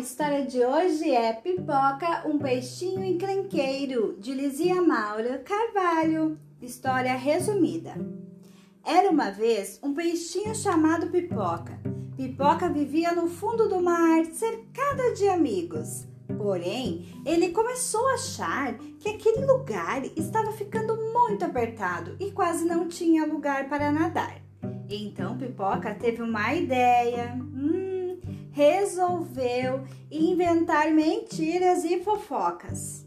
história de hoje é Pipoca, um peixinho encrenqueiro, de Lizia Maura Carvalho. História resumida. Era uma vez um peixinho chamado Pipoca. Pipoca vivia no fundo do mar, cercada de amigos. Porém, ele começou a achar que aquele lugar estava ficando muito apertado e quase não tinha lugar para nadar. Então Pipoca teve uma ideia. Hum, resolveu inventar mentiras e fofocas.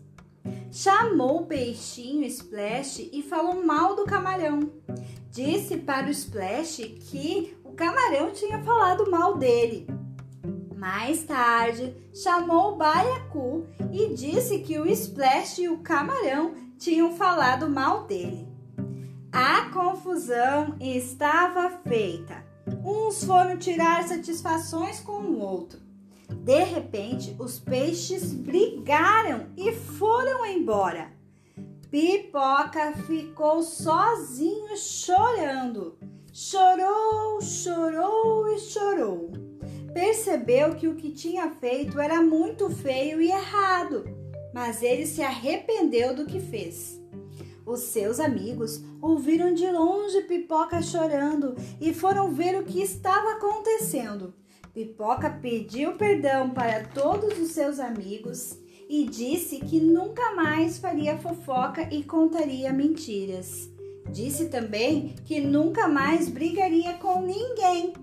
Chamou o peixinho Splash e falou mal do camarão. Disse para o Splash que o camarão tinha falado mal dele. Mais tarde, chamou o Baiacu e disse que o Splash e o camarão tinham falado mal dele. A confusão estava feita. Uns foram tirar satisfações com o outro. De repente, os peixes brigaram e foram embora. Pipoca ficou sozinho chorando. Chorou, chorou e chorou. Percebeu que o que tinha feito era muito feio e errado, mas ele se arrependeu do que fez. Os seus amigos ouviram de longe Pipoca chorando e foram ver o que estava acontecendo. Pipoca pediu perdão para todos os seus amigos e disse que nunca mais faria fofoca e contaria mentiras. Disse também que nunca mais brigaria com ninguém.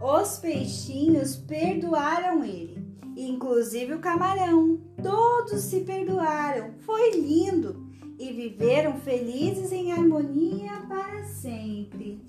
Os peixinhos perdoaram ele, inclusive o camarão. Todos se perdoaram. Foi lindo e viveram felizes em harmonia para sempre.